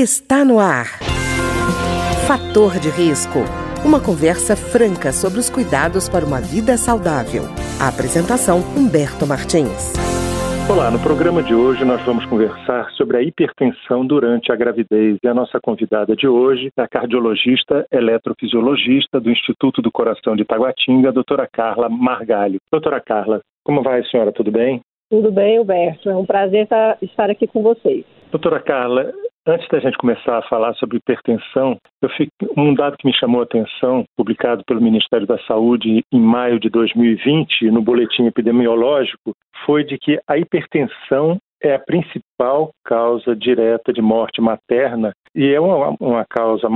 Está no ar. Fator de risco. Uma conversa franca sobre os cuidados para uma vida saudável. A apresentação Humberto Martins. Olá, no programa de hoje nós vamos conversar sobre a hipertensão durante a gravidez. E a nossa convidada de hoje é a cardiologista eletrofisiologista do Instituto do Coração de Taguatinga, a doutora Carla Margalho. Doutora Carla, como vai, senhora? Tudo bem? Tudo bem, Humberto. É um prazer estar aqui com vocês. Doutora Carla, Antes da gente começar a falar sobre hipertensão, fico, um dado que me chamou a atenção, publicado pelo Ministério da Saúde em maio de 2020, no boletim epidemiológico, foi de que a hipertensão é a principal causa direta de morte materna e é uma, uma, causa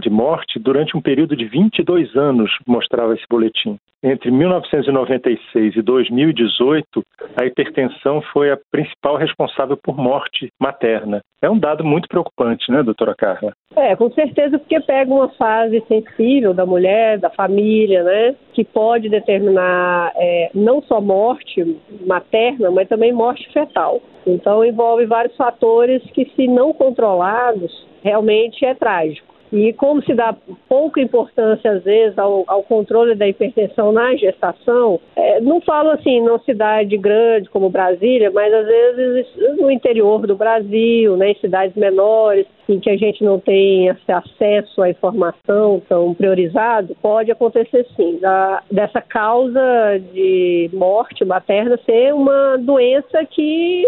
de morte durante um período de 22 anos, mostrava esse boletim. Entre 1996 e 2018, a hipertensão foi a principal responsável por morte materna. É um dado muito preocupante, né, doutora Carla? É, com certeza, porque pega uma fase sensível da mulher, da família, né, que pode determinar é, não só morte materna, mas também morte fetal. Então, envolve vários fatores que, se não controlados, realmente é trágico. E como se dá pouca importância, às vezes, ao, ao controle da hipertensão na gestação, é, não falo assim numa cidade grande como Brasília, mas às vezes no interior do Brasil, né, em cidades menores, em que a gente não tem acesso à informação tão priorizado, pode acontecer sim, da, dessa causa de morte materna ser uma doença que,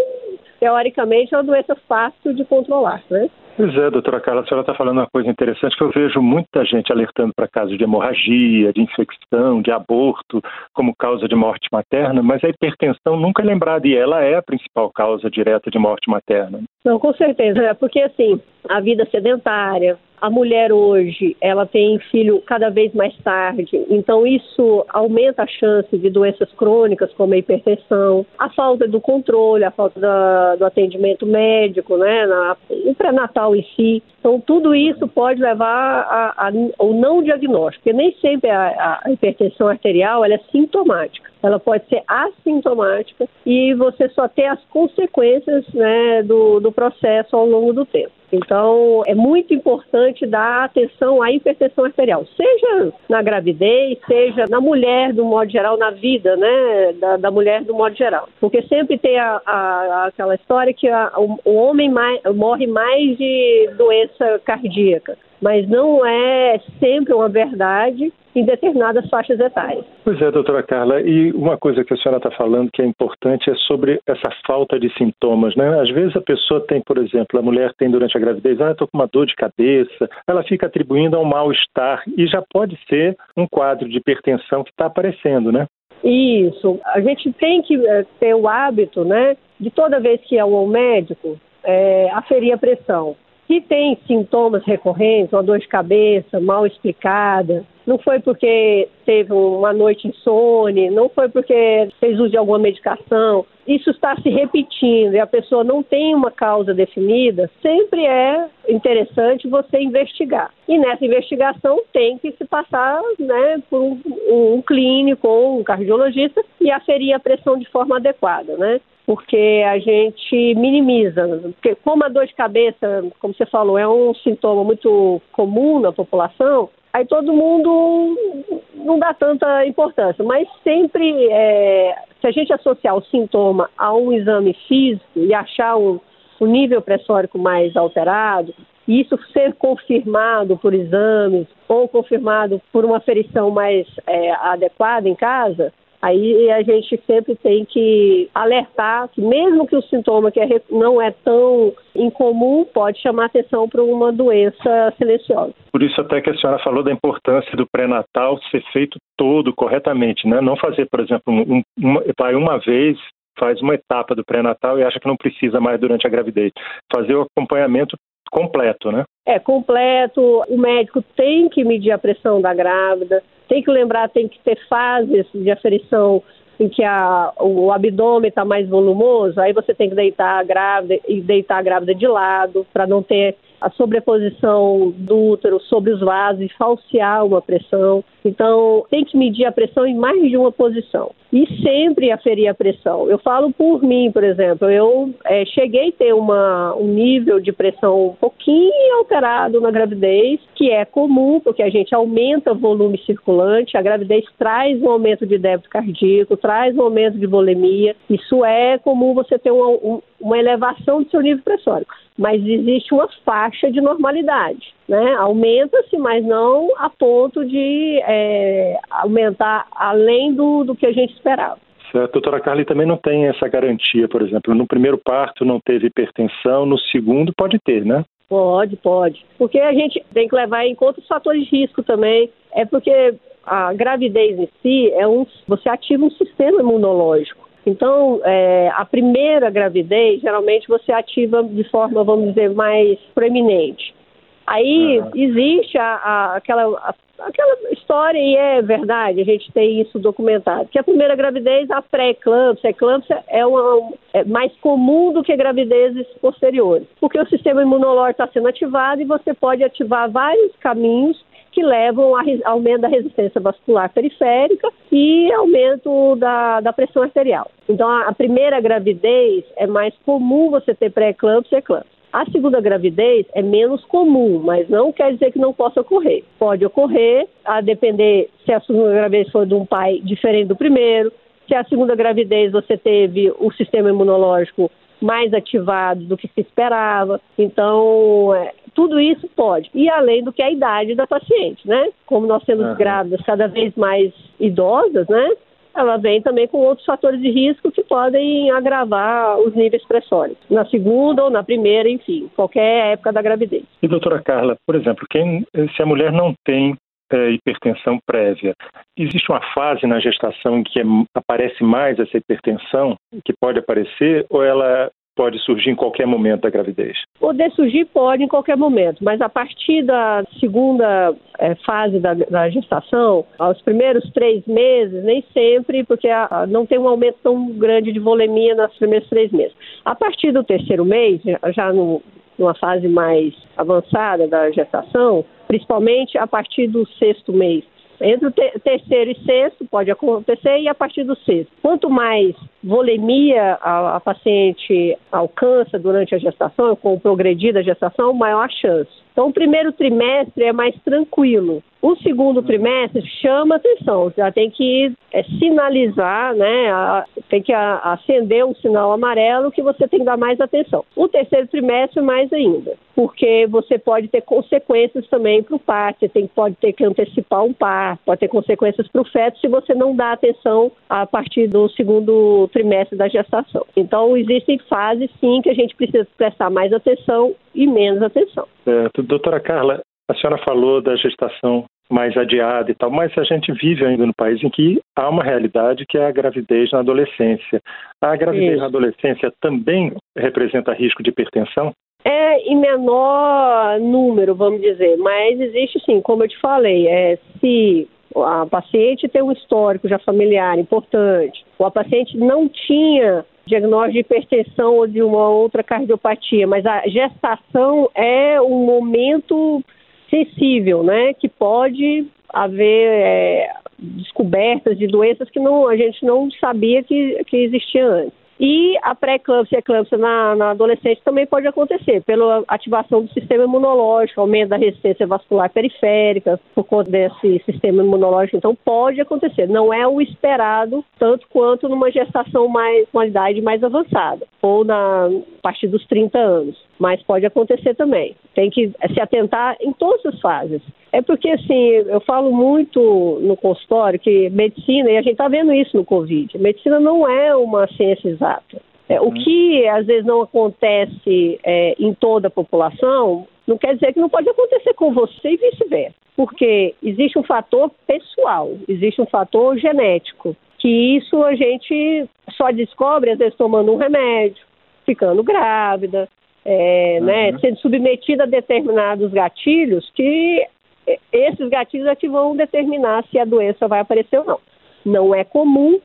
teoricamente, é uma doença fácil de controlar, né? Pois é, doutora Carla, a senhora está falando uma coisa interessante que eu vejo muita gente alertando para casos de hemorragia, de infecção, de aborto como causa de morte materna, mas a hipertensão nunca é lembrada e ela é a principal causa direta de morte materna. Não, com certeza, é porque assim, a vida sedentária, a mulher hoje, ela tem filho cada vez mais tarde, então isso aumenta a chance de doenças crônicas como a hipertensão, a falta do controle, a falta da, do atendimento médico, né, na, o pré-natal em si. Então tudo isso pode levar ao não diagnóstico, porque nem sempre a, a hipertensão arterial é sintomática ela pode ser assintomática e você só ter as consequências né, do, do processo ao longo do tempo. Então, é muito importante dar atenção à hipertensão arterial, seja na gravidez, seja na mulher, do modo geral, na vida, né, da, da mulher, do modo geral. Porque sempre tem a, a, aquela história que a, o, o, homem mais, morre mais de doença cardíaca, mas não é sempre uma verdade em determinadas faixas etárias. Pois é, doutora Carla, e uma coisa que a senhora está falando que é importante é sobre essa falta de sintomas, né? Às vezes a pessoa tem, por exemplo, a mulher tem durante a gravidez, ah, estou com uma dor de cabeça, ela fica atribuindo a um mal-estar e já pode ser um quadro de hipertensão que está aparecendo, né? Isso. A gente tem que eh, ter o hábito, né, de toda vez que é ao médico, é, aferir a pressão. Se tem sintomas recorrentes, uma dor de cabeça mal explicada, não foi porque teve uma noite insone, não foi porque fez uso de alguma medicação. Isso está se repetindo e a pessoa não tem uma causa definida, sempre é interessante você investigar. E nessa investigação tem que se passar né, por um, um clínico ou um cardiologista e aferir a pressão de forma adequada, né? Porque a gente minimiza. Porque como a dor de cabeça, como você falou, é um sintoma muito comum na população, aí todo mundo não dá tanta importância. Mas sempre, é, se a gente associar o sintoma a um exame físico e achar um, um nível pressórico mais alterado, e isso ser confirmado por exames ou confirmado por uma ferição mais é, adequada em casa, Aí a gente sempre tem que alertar que mesmo que o sintoma que é, não é tão incomum, pode chamar atenção para uma doença silenciosa. Por isso até que a senhora falou da importância do pré-natal ser feito todo corretamente, né? Não fazer, por exemplo, um, vai uma vez faz uma etapa do pré-natal e acha que não precisa mais durante a gravidez. Fazer o acompanhamento completo, né? É, completo. O médico tem que medir a pressão da grávida, tem que lembrar, tem que ter fases de aferição em que a, o abdômen está mais volumoso, aí você tem que deitar a grávida e deitar a grávida de lado para não ter a sobreposição do útero sobre os vasos e falsear uma pressão. Então, tem que medir a pressão em mais de uma posição. E sempre aferir a pressão. Eu falo por mim, por exemplo, eu é, cheguei a ter uma, um nível de pressão um pouquinho alterado na gravidez, que é comum, porque a gente aumenta o volume circulante, a gravidez traz um aumento de débito cardíaco, traz um aumento de volemia, isso é comum você ter uma, um, uma elevação do seu nível pressórico mas existe uma faixa de normalidade. Né? Aumenta-se, mas não a ponto de é, aumentar além do, do que a gente esperava. Certo. Doutora Carly também não tem essa garantia, por exemplo, no primeiro parto não teve hipertensão, no segundo pode ter, né? Pode, pode. Porque a gente tem que levar em conta os fatores de risco também. É porque a gravidez em si é um. Você ativa um sistema imunológico. Então, é, a primeira gravidez, geralmente você ativa de forma, vamos dizer, mais proeminente. Aí uhum. existe a, a, aquela, a, aquela história, e é verdade, a gente tem isso documentado, que a primeira gravidez, a pré-eclâmpsia, a eclâmpsia é, uma, é mais comum do que gravidezes posteriores, porque o sistema imunológico está sendo ativado e você pode ativar vários caminhos que levam a aumento da resistência vascular periférica e aumento da, da pressão arterial. Então, a, a primeira gravidez é mais comum você ter pré-eclâmpsia e eclâmpsia. A segunda gravidez é menos comum, mas não quer dizer que não possa ocorrer. Pode ocorrer, a depender se a segunda gravidez for de um pai diferente do primeiro, se a segunda gravidez você teve o sistema imunológico mais ativado do que se esperava. Então, é, tudo isso pode. E além do que a idade da paciente, né? Como nós temos uhum. grávidas cada vez mais idosas, né? Ela vem também com outros fatores de risco que podem agravar os níveis pressóricos, na segunda ou na primeira, enfim, qualquer época da gravidez. E doutora Carla, por exemplo, quem, se a mulher não tem é, hipertensão prévia. Existe uma fase na gestação em que é, aparece mais essa hipertensão, que pode aparecer, ou ela pode surgir em qualquer momento da gravidez? Poder surgir pode em qualquer momento, mas a partir da segunda é, fase da, da, gestação, aos primeiros três meses, nem sempre, porque a, a, não tem um aumento tão grande de volemia nos primeiros três meses. A partir do terceiro mês, já no, numa fase mais avançada da gestação, principalmente a partir do sexto mês. Entre o terceiro e sexto pode acontecer e a partir do sexto. Quanto mais volemia a, a paciente alcança durante a gestação, com o progredir da gestação, maior a chance. Então, o primeiro trimestre é mais tranquilo. O segundo trimestre chama atenção, já tem que é, sinalizar, né, a, tem que a, acender um sinal amarelo que você tem que dar mais atenção. O terceiro trimestre, mais ainda, porque você pode ter consequências também para o parto, você tem, pode ter que antecipar um parto, pode ter consequências para o feto se você não dá atenção a partir do segundo trimestre da gestação. Então, existem fases, sim, que a gente precisa prestar mais atenção e menos atenção. Certo. Doutora Carla, a senhora falou da gestação mais adiada e tal, mas a gente vive ainda no país em que há uma realidade que é a gravidez na adolescência. A gravidez Isso. na adolescência também representa risco de hipertensão? É em menor número, vamos dizer, mas existe sim, como eu te falei, é, se a paciente tem um histórico já familiar importante, ou a paciente não tinha diagnóstico de hipertensão ou de uma outra cardiopatia, mas a gestação é um momento sensível, né, que pode haver é, descobertas de doenças que não, a gente não sabia que, que existia antes. E a pré-eclâmpsia e eclâmpsia na, na adolescente também pode acontecer pela ativação do sistema imunológico, aumento da resistência vascular periférica por conta desse sistema imunológico. Então pode acontecer. Não é o esperado tanto quanto numa gestação mais uma idade mais avançada ou na a partir dos 30 anos, mas pode acontecer também. Tem que se atentar em todas as fases. É porque, assim, eu falo muito no consultório que medicina, e a gente está vendo isso no Covid, medicina não é uma ciência exata. É, o uhum. que às vezes não acontece é, em toda a população, não quer dizer que não pode acontecer com você e vice-versa. Porque existe um fator pessoal, existe um fator genético, que isso a gente só descobre, às vezes, tomando um remédio, ficando grávida, é, uhum. né, sendo submetida a determinados gatilhos que esses gatilhos é que vão determinar se a doença vai aparecer ou não. Não é comum,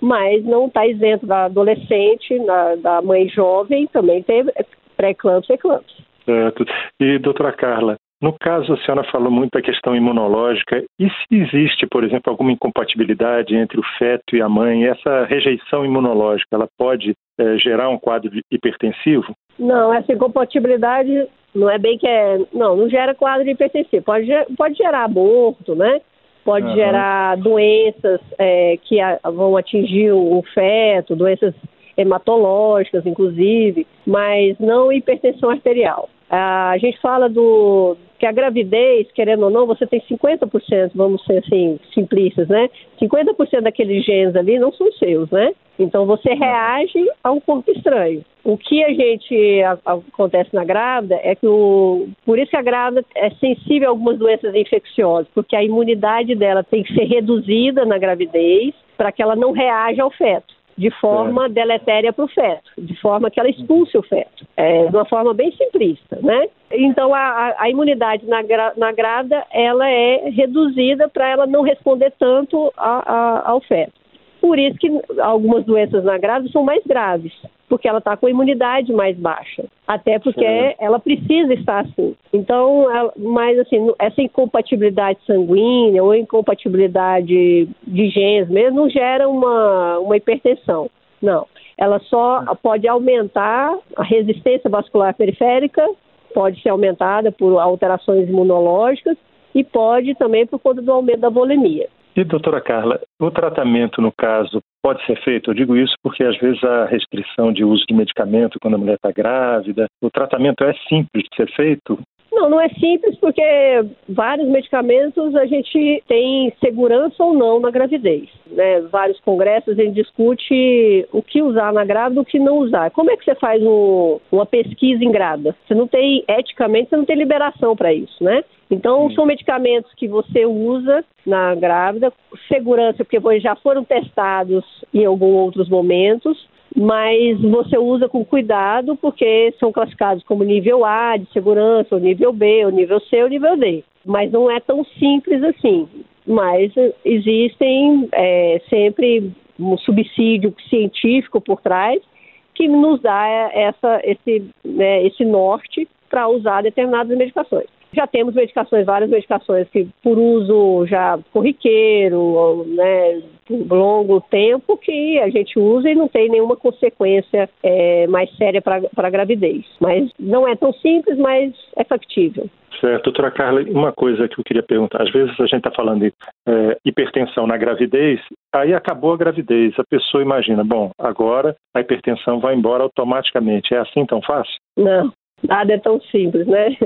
mas não está isento da adolescente, na, da mãe jovem, também teve pré-eclâmpsia e eclâmpsia. Certo. E, doutora Carla, No caso, a senhora falou muito da questão imunológica. E se existe, por exemplo, alguma incompatibilidade entre o feto e a mãe, essa rejeição imunológica, ela pode é, gerar um quadro hipertensivo? Não, essa incompatibilidade não é bem que é. Não, não gera quadro hipertensivo. Pode, pode gerar aborto, né? Pode uhum. gerar doenças é, que a, vão atingir o feto, doenças hematológicas, inclusive, mas não hipertensão arterial. A gente fala do que a gravidez, querendo ou não, você tem 50%, vamos ser assim, simplistas, né? 50% daqueles genes ali não são seus, né? Então você reage a um corpo estranho. O que a gente a, acontece na grávida é que o por isso que a grávida é sensível a algumas doenças infecciosas, porque a imunidade dela tem que ser reduzida na gravidez para que ela não reaja ao feto de forma é. deletéria para o feto, de forma que ela expulse o feto, é, de uma forma bem simplista, né? Então a, a imunidade na, na grávida ela é reduzida para ela não responder tanto a, a, ao feto. Por isso que algumas doenças na grávida são mais graves, porque ela está com a imunidade mais baixa. Até porque Sim. ela precisa estar assim. Então, ela, mas assim, essa incompatibilidade sanguínea ou incompatibilidade de genes mesmo não gera uma, uma hipertensão. Não. Ela só pode aumentar a resistência vascular periférica, pode ser aumentada por alterações imunológicas e pode também por conta do aumento da volemia. E, doutora Carla, o tratamento, no caso, pode ser feito? Eu digo isso porque, às vezes, a restrição de uso de medicamento quando a mulher está grávida, o tratamento é simples de ser feito? Não, não é simples porque vários medicamentos a gente tem segurança ou não na gravidez. Né? Vários congressos a gente discute o que usar na grávida e o que não usar. Como é que você faz um, uma pesquisa em grávida? Você não tem, eticamente, você não tem liberação para isso, né? Então, Sim. são medicamentos que você usa na grávida, segurança, porque já foram testados em alguns outros momentos, mas você usa com cuidado porque são classificados como nível A de segurança, ou nível B, ou nível C, ou nível D. Mas não é tão simples assim. Mas existem é, sempre um subsídio científico por trás que nos dá essa, esse, né, esse norte para usar determinadas medicações. Já temos medicações, várias medicações que por uso já corriqueiro, né, por longo tempo, que a gente usa e não tem nenhuma consequência é, mais séria para a gravidez. Mas não é tão simples, mas é factível. Certo. Doutora Carla, uma coisa que eu queria perguntar. Às vezes a gente está falando de é, hipertensão na gravidez, aí acabou a gravidez. A pessoa imagina, bom, agora a hipertensão vai embora automaticamente. É assim tão fácil? Não, Nada é tão simples, né?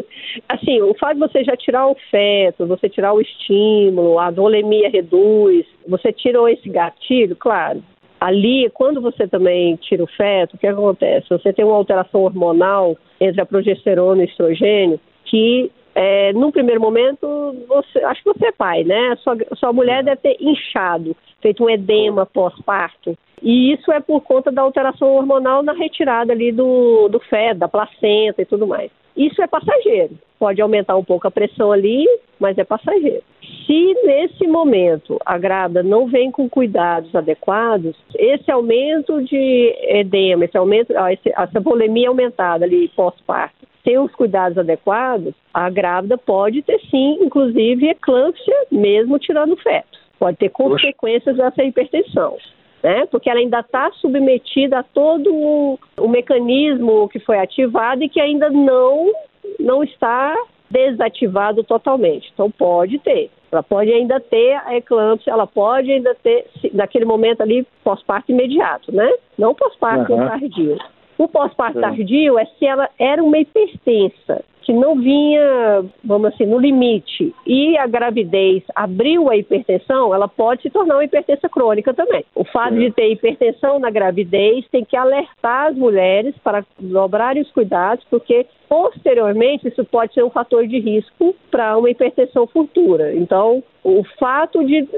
Assim, o fato de você já tirar o feto, você tirar o estímulo, a volemia reduz, você tirou esse gatilho, claro. Ali, quando você também tira o feto, o que acontece? Você tem uma alteração hormonal entre a progesterona e o estrogênio que é, num primeiro momento, você, acho que você é pai, né? Sua, sua mulher deve ter inchado, feito um edema pós-parto. E isso é por conta da alteração hormonal na retirada ali do, do feto, da placenta e tudo mais. Isso é passageiro. Pode aumentar um pouco a pressão ali, mas é passageiro. Se nesse momento a grávida não vem com cuidados adequados, esse aumento de edema, esse aumento, essa volemia aumentada ali pós-parto, sem os cuidados adequados, a grávida pode ter sim, inclusive, eclâmpsia, mesmo tirando o feto. Pode ter consequências dessa hipertensão. Né? Porque ela ainda está submetida a todo o, o mecanismo que foi ativado e que ainda não, não está desativado totalmente. Então pode ter. Ela pode ainda ter a eclâmpsia, ela pode ainda ter, naquele momento ali, pós-parto imediato, né? Não pós-parto uhum. tardio. O pós-parto tardio é se ela era uma hipertensa, que não vinha, vamos assim, no limite, e a gravidez abriu a hipertensão, ela pode se tornar uma hipertensa crônica também. O fato de ter hipertensão na gravidez tem que alertar as mulheres para dobrarem os cuidados, porque posteriormente isso pode ser um fator de risco para uma hipertensão futura. Então, o fato de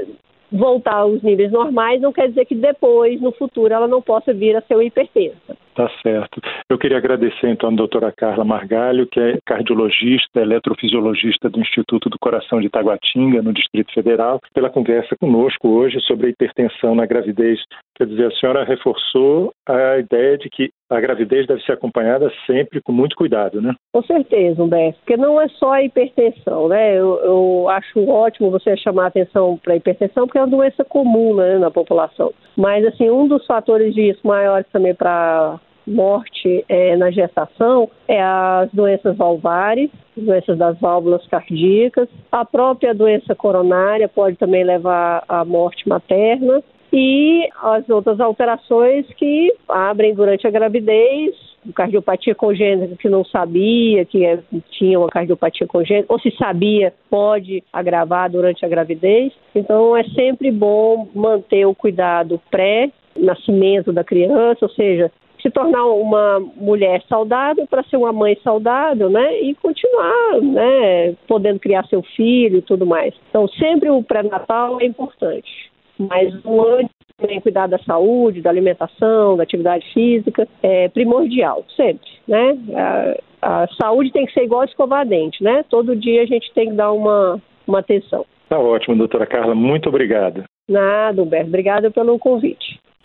voltar aos níveis normais não quer dizer que depois, no futuro, ela não possa vir a ser uma hipertensa. Tá certo. Eu queria agradecer então a doutora Carla Margalho, que é cardiologista, eletrofisiologista do Instituto do Coração de Taguatinga, no Distrito Federal, pela conversa conosco hoje sobre a hipertensão na gravidez. Quer dizer, a senhora reforçou a ideia de que a gravidez deve ser acompanhada sempre com muito cuidado, né? Com certeza, Humberto, porque não é só a hipertensão, né? Eu, eu acho ótimo você chamar atenção para a hipertensão, porque é uma doença comum né, na população. Mas, assim, um dos fatores de risco maiores também para morte é, na gestação é as doenças valvares, doenças das válvulas cardíacas, a própria doença coronária pode também levar à morte materna e as outras alterações que abrem durante a gravidez, cardiopatia congênita que não sabia que é, tinha uma cardiopatia congênita, ou se sabia, pode agravar durante a gravidez. Então é sempre bom manter o cuidado pré-nascimento da criança, ou seja, se tornar uma mulher saudável para ser uma mãe saudável, né? E continuar, né? Podendo criar seu filho e tudo mais. Então, sempre o pré-natal é importante. Mas o antes também cuidar da saúde, da alimentação, da atividade física é primordial, sempre, né? A, a saúde tem que ser igual a escovar dente, né? Todo dia a gente tem que dar uma, uma atenção. Tá ótimo, doutora Carla. Muito obrigado. Nada, Humberto. Obrigada pelo convite.